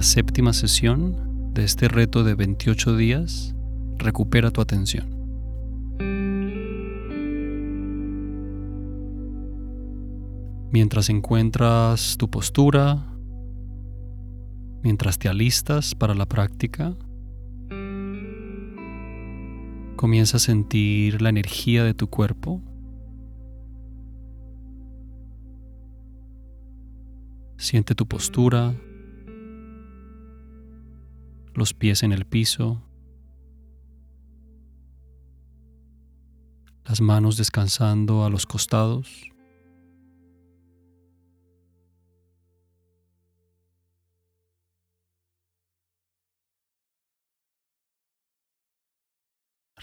la séptima sesión de este reto de 28 días, recupera tu atención. Mientras encuentras tu postura, mientras te alistas para la práctica, comienza a sentir la energía de tu cuerpo. Siente tu postura, los pies en el piso, las manos descansando a los costados.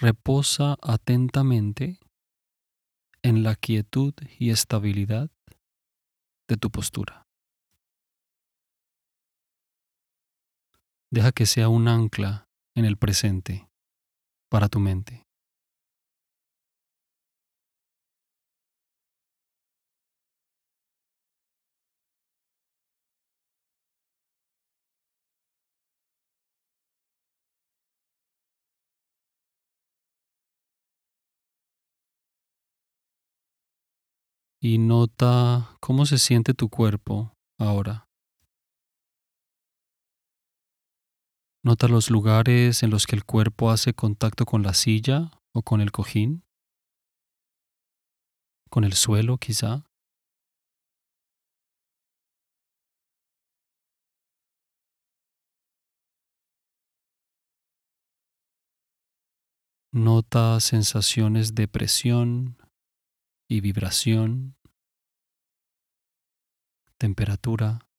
Reposa atentamente en la quietud y estabilidad de tu postura. Deja que sea un ancla en el presente para tu mente. Y nota cómo se siente tu cuerpo ahora. Nota los lugares en los que el cuerpo hace contacto con la silla o con el cojín, con el suelo quizá. Nota sensaciones de presión y vibración, temperatura.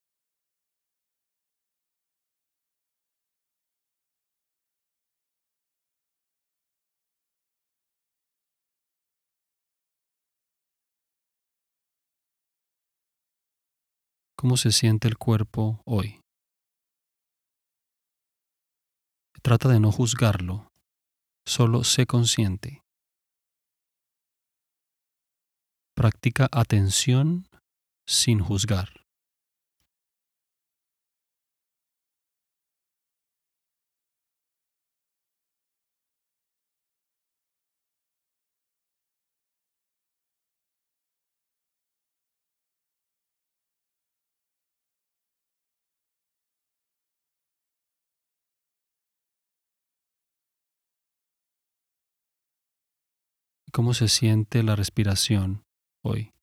Cómo se siente el cuerpo hoy. Trata de no juzgarlo, solo sé consciente. Practica atención sin juzgar. Cómo se siente la respiración hoy.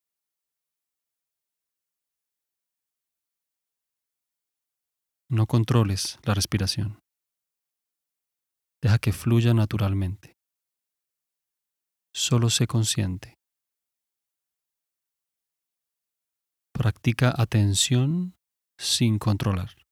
No controles la respiración. Deja que fluya naturalmente. Solo sé consciente. Practica atención sin controlar.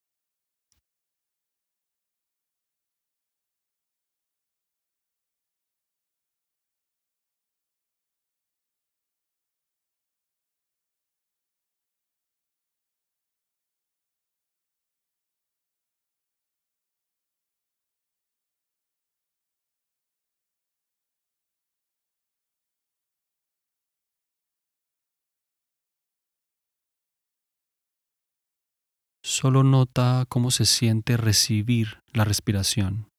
Solo nota cómo se siente recibir la respiración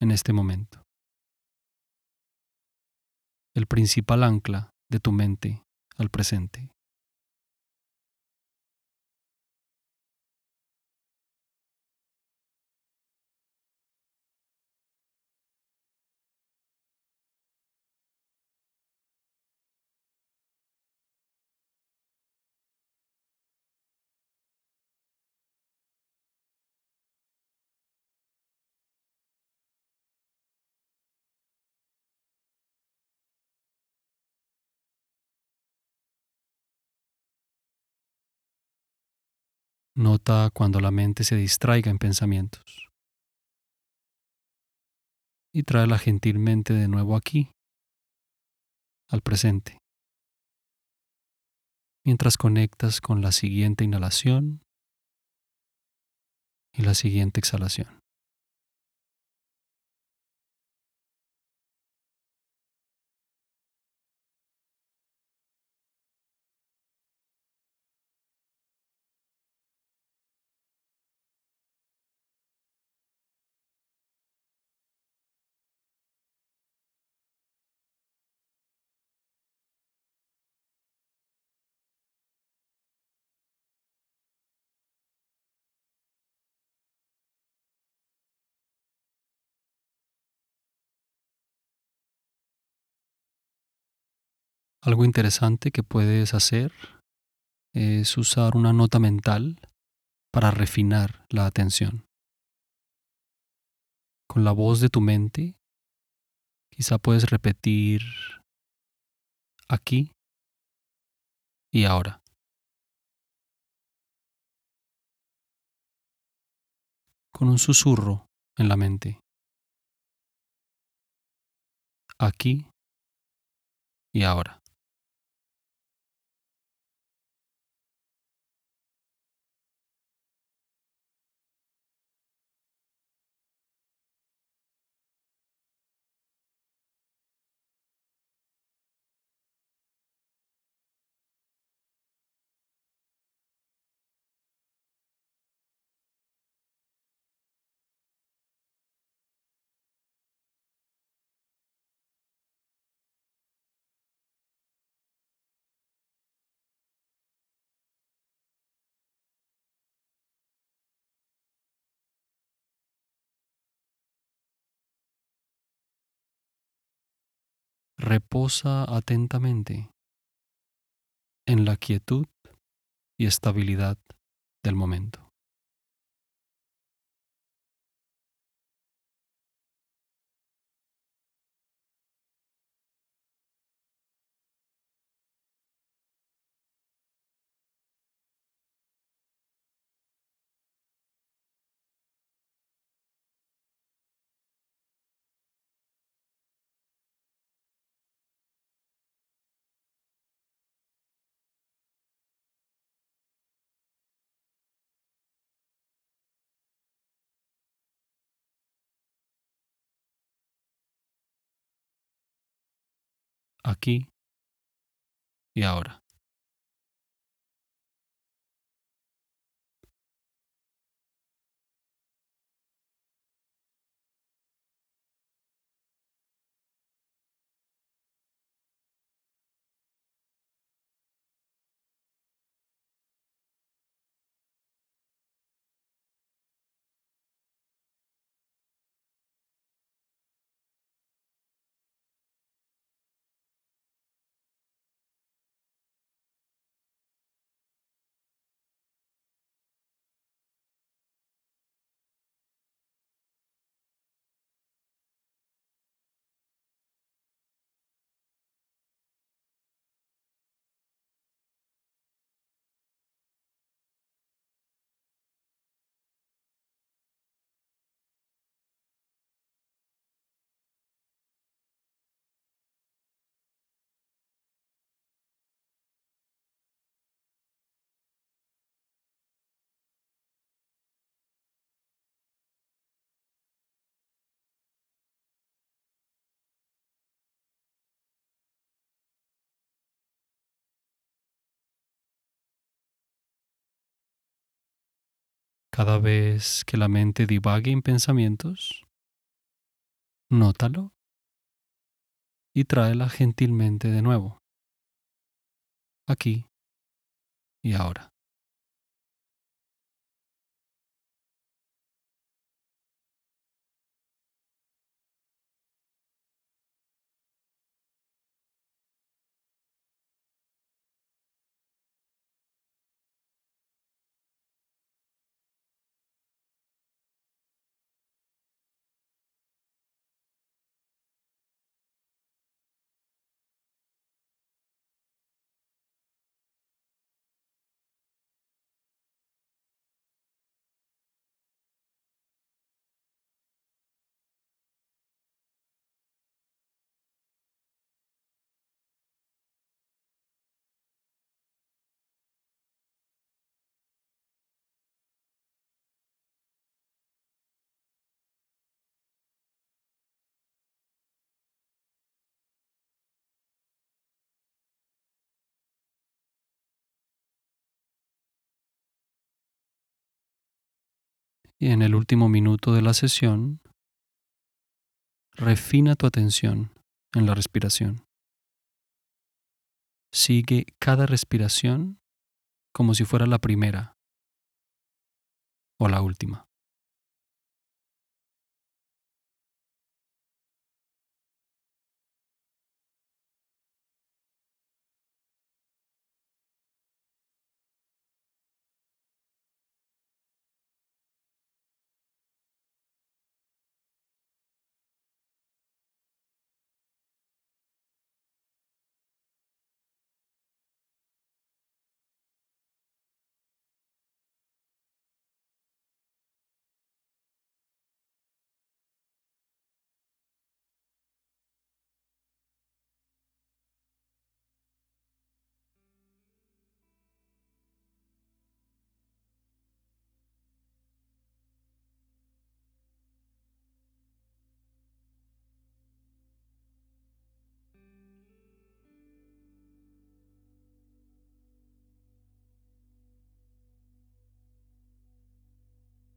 en este momento. El principal ancla de tu mente al presente. Nota cuando la mente se distraiga en pensamientos. Y tráela gentilmente de nuevo aquí, al presente. Mientras conectas con la siguiente inhalación y la siguiente exhalación. Algo interesante que puedes hacer es usar una nota mental para refinar la atención. Con la voz de tu mente, quizá puedes repetir aquí y ahora. Con un susurro en la mente. Aquí y ahora. Reposa atentamente en la quietud y estabilidad del momento. Aquí y ahora. Cada vez que la mente divague en pensamientos, nótalo y tráela gentilmente de nuevo, aquí y ahora. Y en el último minuto de la sesión, refina tu atención en la respiración. Sigue cada respiración como si fuera la primera o la última.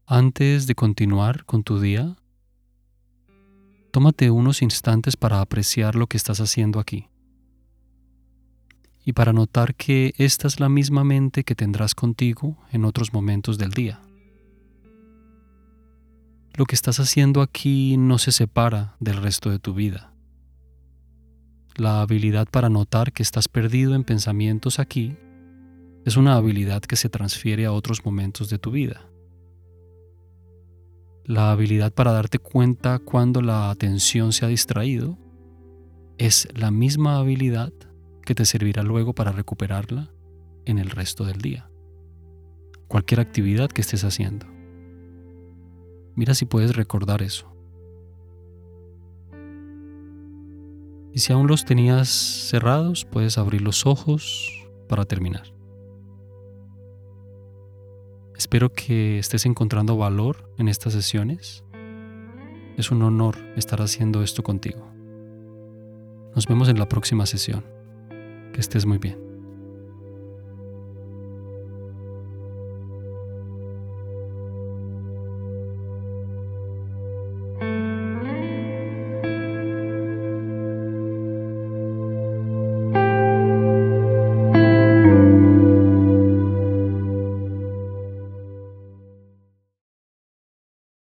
Antes de continuar con tu día, tómate unos instantes para apreciar lo que estás haciendo aquí y para notar que esta es la misma mente que tendrás contigo en otros momentos del día. Lo que estás haciendo aquí no se separa del resto de tu vida. La habilidad para notar que estás perdido en pensamientos aquí es una habilidad que se transfiere a otros momentos de tu vida. La habilidad para darte cuenta cuando la atención se ha distraído es la misma habilidad que te servirá luego para recuperarla en el resto del día. Cualquier actividad que estés haciendo. Mira si puedes recordar eso. Y si aún los tenías cerrados, puedes abrir los ojos para terminar. Espero que estés encontrando valor en estas sesiones. Es un honor estar haciendo esto contigo. Nos vemos en la próxima sesión. Que estés muy bien.